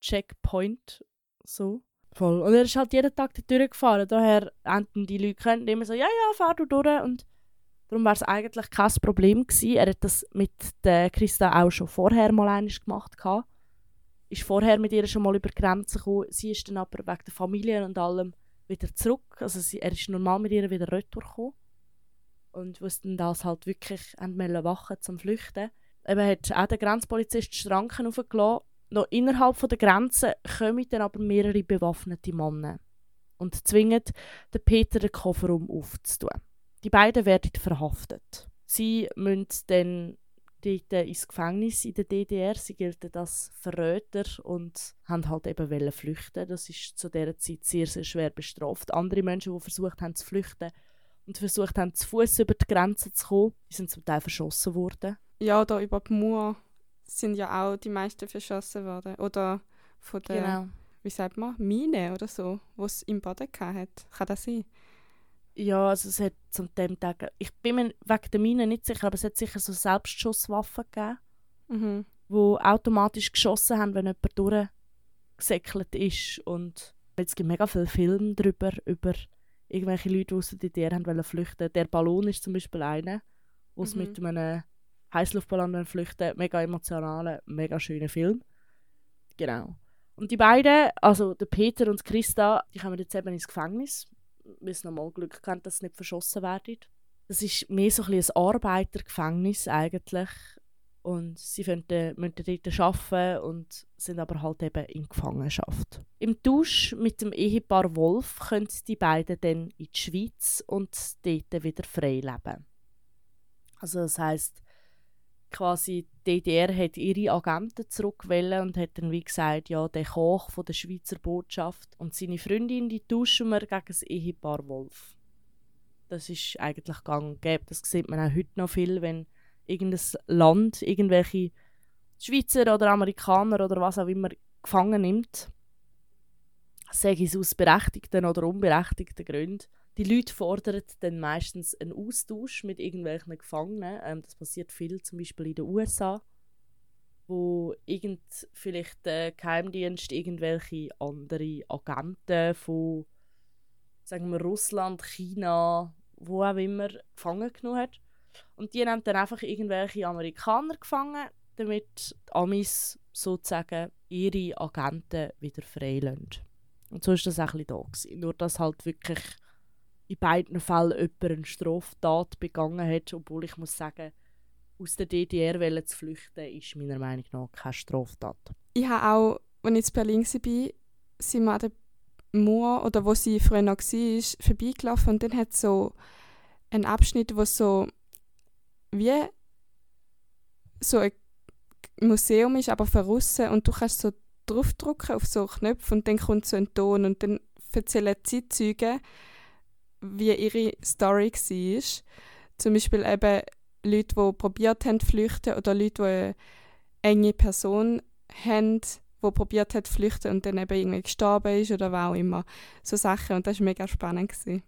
Checkpoint so. Voll. Und er ist halt jeden Tag durchgefahren. Daher enden die Leute können immer so, ja, ja, fahr du durch. Und darum war es eigentlich kein Problem gewesen. Er hat das mit der Christa auch schon vorher mal einmal gemacht. Gehabt. Ist vorher mit ihr schon mal über die Grenze gekommen. Sie ist dann aber wegen der Familie und allem wieder zurück. Also sie, er ist normal mit ihr wieder retour. Und wusste dann das halt wirklich wachen zum Flüchten. Eben hat auch der Grenzpolizist Schranken aufgelassen noch innerhalb der Grenzen kommen dann aber mehrere bewaffnete Männer und zwingen den Peter den Kofferraum aufzutun. die beiden werden verhaftet. Sie müssen dann dort ins Gefängnis in der DDR. Sie gelten als Verräter und haben halt eben flüchten. Das ist zu dieser Zeit sehr, sehr schwer bestraft. Andere Menschen, die versucht haben zu flüchten und versucht haben, zu Fuß über die Grenze zu kommen, sind zum Teil verschossen worden. Ja, da über die Mauer sind ja auch die meisten verschossen worden. Oder von der, Genau. wie sagt man, Mine oder so, die es im Boden hat. Kann das sein? Ja, also es hat zum dem Tag, ich bin mir wegen der Mine nicht sicher, aber es hat sicher so Selbstschusswaffen gegeben, Mhm. die automatisch geschossen haben, wenn jemand durchgesäckelt ist. Und es gibt mega viele Filme darüber, über irgendwelche Leute, die aus der DDR haben wollen flüchten. Der Ballon ist zum Beispiel einer, wo sie Mhm. mit einem Heißluftballon flüchten. Mega emotionaler, mega schöner Film. Genau. Und die beiden, also der Peter und Christa, die kommen jetzt eben ins Gefängnis, weil sie nochmal Glück haben, dass sie nicht verschossen werden. Das ist mehr so ein, ein Arbeitergefängnis eigentlich. Und sie müssen, müssen dort arbeiten und sind aber halt eben in Gefangenschaft. Im Tausch mit dem Ehepaar Wolf können die beiden dann in die Schweiz und dort wieder frei leben. Also das heißt quasi die DDR hat ihre Agenten zurückgewählt und hat dann wie gesagt, ja, der Koch von der Schweizer Botschaft und seine Freundin, die tauschen wir gegen das Ehepaar Wolf. Das ist eigentlich gang und gäbe. Das sieht man auch heute noch viel, wenn irgendein Land irgendwelche Schweizer oder Amerikaner oder was auch immer gefangen nimmt. Ich es aus berechtigten oder unberechtigten Gründen. Die Leute fordern dann meistens einen Austausch mit irgendwelchen Gefangenen. Ähm, das passiert viel, zum Beispiel in den USA, wo irgend vielleicht der Geheimdienst irgendwelche andere Agenten von sagen wir Russland, China, wo auch immer gefangen genommen hat. Und die haben dann einfach irgendwelche Amerikaner gefangen, damit die Amis sozusagen ihre Agenten wieder freilassen. Und so war das auch ein bisschen da. Gewesen. Nur, dass halt wirklich in beiden Fällen jemand eine Straftat begangen hat, obwohl ich muss sagen, aus der DDR wollen zu flüchten, ist meiner Meinung nach keine Straftat. Ich habe auch, als ich in Berlin war, sind wir an der Mauer, oder wo sie früher noch war, vorbeigelaufen und dann hat so einen Abschnitt, wo so wie so ein Museum ist, aber verrissen und du kannst so draufdrücken auf so Knöpfe und dann kommt so ein Ton und dann erzählen die Zeitzeugen, wie ihre Story war. Zum Beispiel eben Leute, die probiert haben zu flüchten oder Leute, die eine enge Person haben, die probiert hat zu flüchten und dann eben irgendwie gestorben ist oder was auch immer. So Sachen und das war mega spannend. Gewesen.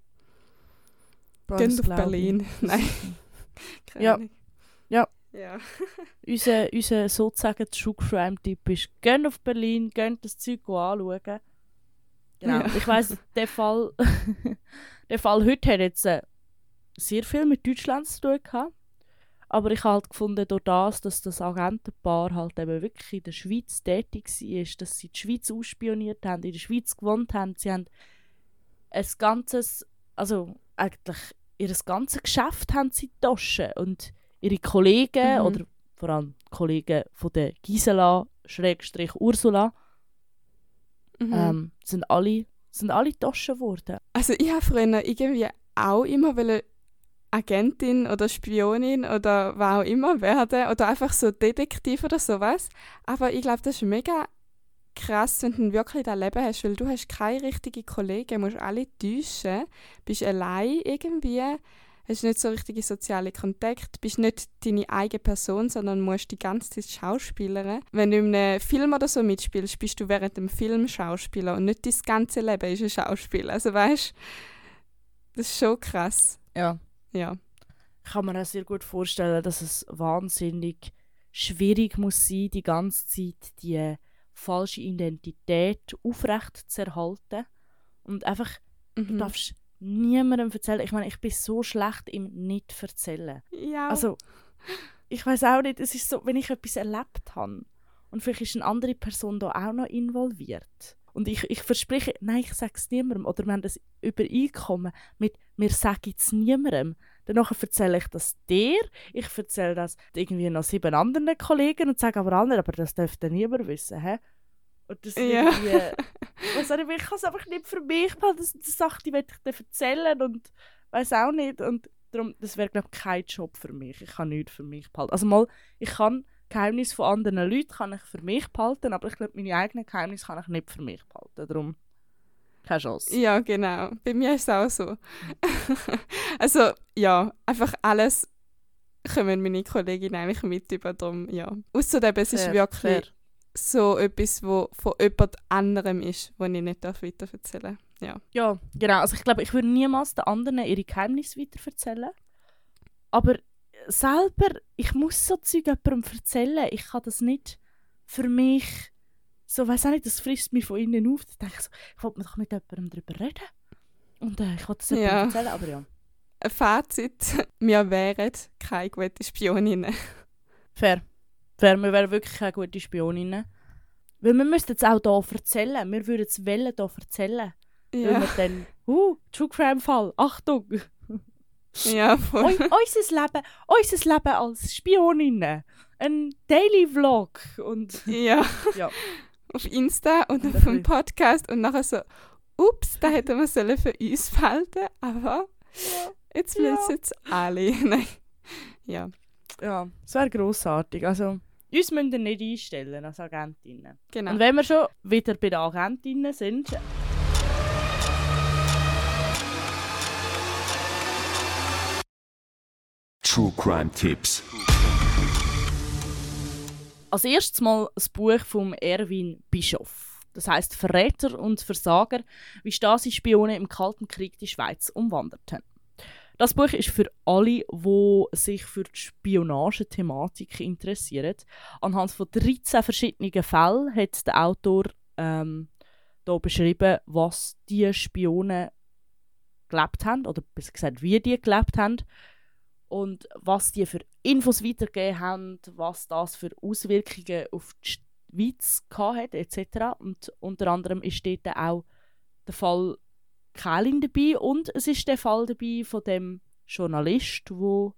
Gehen auf Berlin. <laughs> Nein. Keine Ja. Ja. Ja. <laughs> Unser, unser sozusagen True Crime-Tipp ist, geht auf Berlin, geht das Zeug anschauen. Genau. Ja. Ich weiss, der Fall, <laughs> der Fall heute hat jetzt äh, sehr viel mit Deutschland zu tun gehabt. Aber ich habe halt gefunden, durch das, dass das Agentenpaar halt eben wirklich in der Schweiz tätig war, dass sie die Schweiz ausspioniert haben, in der Schweiz gewohnt haben. Sie haben ein ganzes, also eigentlich ihr ganzes Geschäft haben sie in die Tasche. Und ihre Kollegen Mhm. oder vor allem Kollegen von der Gisela Schrägstrich Ursula Mhm. ähm, sind alle sind alle Taschen geworden. Also ich habe früher irgendwie auch immer Agentin oder Spionin oder was auch immer werden oder einfach so Detektiv oder sowas. Aber ich glaube, das ist mega krass, wenn du wirklich das Leben hast, weil du hast keine richtigen Kollegen, musst alle täuschen, bist allein irgendwie, hast nicht so richtige soziale Kontakte, bist nicht deine eigene Person, sondern musst die ganze Zeit schauspielern. Wenn du in einem Film oder so mitspielst, bist du während dem Film Schauspieler und nicht dein ganze Leben ist ein Schauspiel. Also weißt, das ist schon krass. Ja. Ja. Ich kann mir auch sehr gut vorstellen, dass es wahnsinnig schwierig muss sein, die ganze Zeit die falsche Identität aufrecht zu erhalten und einfach Du Mhm. darfst niemandem erzählen. Ich meine, ich bin so schlecht im nicht erzählen. Ja. Also, ich weiß auch nicht, es ist so, wenn ich etwas erlebt habe und vielleicht ist eine andere Person da auch noch involviert. Und ich, ich verspreche, nein, ich sage es niemandem. Oder wir haben das Übereinkommen mit, wir sagen es niemandem. Danach erzähle ich das dir, ich erzähle das irgendwie noch sieben anderen Kollegen und sage aber allen, aber das dürfte niemand wissen. Hä? Und das Ja. <laughs> irgendwie, was soll ich, kann es einfach nicht für mich behalten. Das sind Sachen, die will ich dir erzählen und weiß auch nicht. Und Darum, das wäre, glaube ich, kein Job für mich. Ich kann nichts für mich behalten. Also mal, ich kann Geheimnisse von anderen Leuten kann ich für mich behalten, aber ich glaube, meine eigenen Geheimnisse kann ich nicht für mich behalten. Darum keine Chance. Ja, genau. Bei mir ist es auch so. <laughs> also, ja, einfach alles kommen meine Kolleginnen eigentlich mit über drum, ja. Außerdem, es ist wirklich. So etwas, wo von jemand anderem ist, was ich nicht darf weiter erzählen Ja. Ja, genau. Also ich glaube, ich würde niemals den anderen ihre Geheimnisse weiterverzählen. Aber selber, ich muss so Zeug jemandem erzählen. Ich kann das nicht für mich, so weiß auch nicht, das frisst mich von innen auf. Da denke ich so, ich wollte mir doch mit jemandem darüber reden. Und äh, ich wollte das jemandem Ja. erzählen, aber ja. Ein Fazit, <laughs> wir wären keine guten Spioninnen. Fair. Fair, wir wären wirklich keine gute Spioninnen. Weil wir müssten es auch hier erzählen. Wir würden es wollen hier erzählen. Weil Ja, wir dann, uh, True Crime Fall, Achtung! ja voll. Eu, unser Leben, unser Leben als Spioninnen. Ein Daily Vlog. Und Ja. ja, auf Insta und Und auf dem Podcast und nachher so, ups, da hätten wir sollen für uns behalten, aber jetzt Ja. wissen es alle. <laughs> Nein. Ja. ja, es wäre grossartig. Also, uns müsst ihr nicht einstellen als Agentinnen. Genau. Und wenn wir schon wieder bei den Agentinnen sind, True Crime Tipps. als erstes mal das Buch von Erwin Bischoff. Das heißt Verräter und Versager, wie Stasi-Spione im Kalten Krieg die Schweiz umwanderten. Das Buch ist für alle, die sich für die Spionagethematik interessieren. Anhand von 13 verschiedenen Fällen hat der Autor ähm, da beschrieben, was die Spione gelebt haben, oder besser gesagt, wie die gelebt haben und was die für Infos weitergegeben haben, was das für Auswirkungen auf die Schweiz hatte, etc. Und unter anderem ist dort auch der Fall Kählin dabei und es ist der Fall dabei von dem Journalist, wo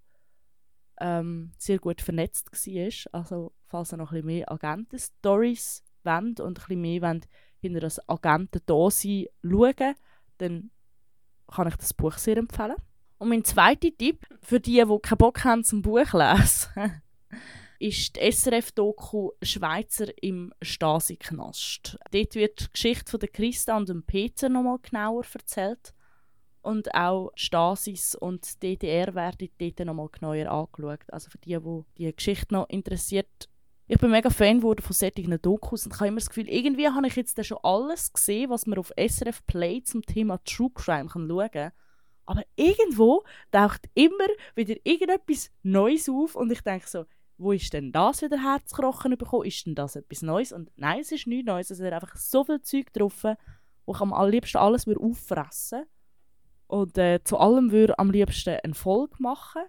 ähm, sehr gut vernetzt war. Also falls ihr noch ein bisschen mehr Agenten-Stories wollt und ein bisschen mehr hinter das Agenten-Dasein schauen, dann kann ich das Buch sehr empfehlen. Und mein zweiter Tipp für die, die keinen Bock haben zum Buch lesen, <laughs> ist die SRF-Doku «Schweizer im Stasi-Knast». Dort wird die Geschichte von Christa und dem Peter nochmal genauer erzählt. Und auch Stasis und DDR werden dort nochmal genauer angeschaut. Also für die, die die Geschichte noch interessiert. Ich bin mega Fan geworden von solchen Dokus und habe immer das Gefühl, irgendwie habe ich jetzt schon alles gesehen, was man auf SRF Play zum Thema True Crime kann schauen kann. Aber irgendwo taucht immer wieder irgendetwas Neues auf und ich denke so, wo ist denn das wieder Herzkrochen bekommen? Ist denn das etwas Neues? Und nein, es ist nichts Neues. Es ist einfach so viel Zeug drauf, wo ich am allerliebsten alles würde auffressen Und äh, zu allem würde am liebsten eine Folge machen,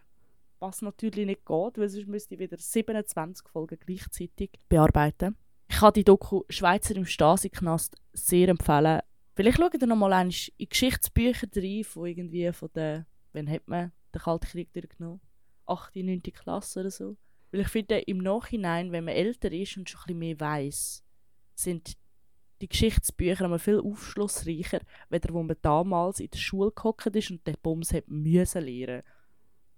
was natürlich nicht geht, weil sonst müsste ich wieder 27 Folgen gleichzeitig bearbeiten. Ich kann die Doku «Schweizer im Stasi-Knast» sehr empfehlen. Vielleicht schaut ihr noch mal in Geschichtsbücher rein, von irgendwie von der, wann hat man den Kalten Krieg durchgenommen? 8., 9. Klasse oder so. Weil ich finde, im Nachhinein, wenn man älter ist und schon ein bisschen mehr weiss, sind die Geschichtsbücher immer viel aufschlussreicher, weder wo man damals in der Schule gehockt ist und den Bums hat müssen lernen.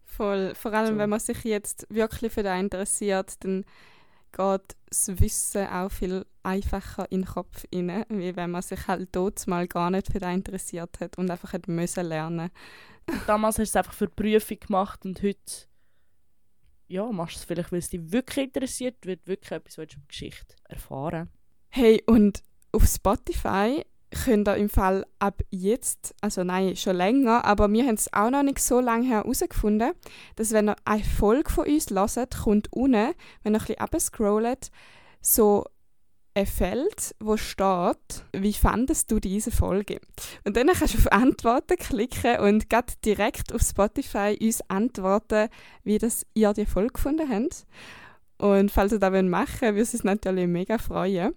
Voll. Vor allem, So. wenn man sich jetzt wirklich für den interessiert, dann geht das Wissen auch viel einfacher in den Kopf rein, wie wenn man sich halt dort mal gar nicht für den interessiert hat und einfach hat müssen lernen. Damals hast du es einfach für die Prüfung gemacht und heute ja, machst du es vielleicht, weil es dich wirklich interessiert, weil du wirklich etwas willst über Geschichte erfahren. Hey, und auf Spotify könnt ihr im Fall ab jetzt, also nein, schon länger, aber wir haben es auch noch nicht so lange her herausgefunden, dass wenn ihr eine Folge von uns hört, kommt unten, wenn ihr ein bisschen runterscrollt, so Feld, wo steht, wie fandest du diese Folge? Und dann kannst du auf Antworten klicken und grad direkt auf Spotify uns antworten, wie das ihr die Folge gefunden habt. Und falls ihr das machen wollt, würde es uns natürlich mega freuen.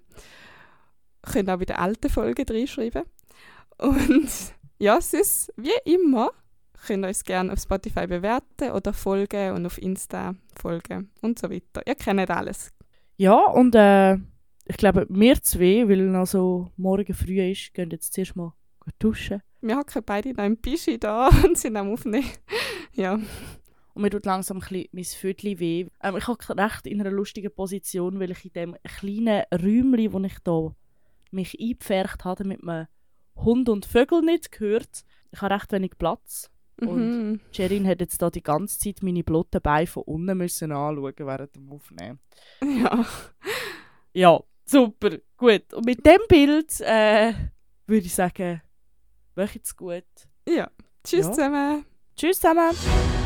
Könnt auch bei den alten Folgen reinschreiben. Und <laughs> ja, sonst, wie immer, könnt ihr uns gerne auf Spotify bewerten oder folgen und auf Insta folgen und so weiter. Ihr kennt alles. Ja, und äh, ich glaube, wir zwei, weil noch so morgen früh ist, gehen jetzt zuerst mal duschen. Wir hocken beide noch im Pischi da <laughs> und sind am Aufnehmen. <laughs> Ja. Und mir tut langsam ein bisschen mein Viertel weh. Ähm, ich habe recht in einer lustigen Position, weil ich in dem kleinen Räumchen, wo ich da mich eingepfercht habe, mit einem Hund und Vögel nicht gehört. Ich habe recht wenig Platz. Und Mhm. Sherin hat jetzt da die ganze Zeit meine blotten Beine von unten müssen anschauen während dem Aufnehmen. Ja. Ja, super, gut. Und mit dem Bild äh, würde ich sagen, macht's gut. Ja. Tschüss Ja. zusammen. Tschüss zusammen.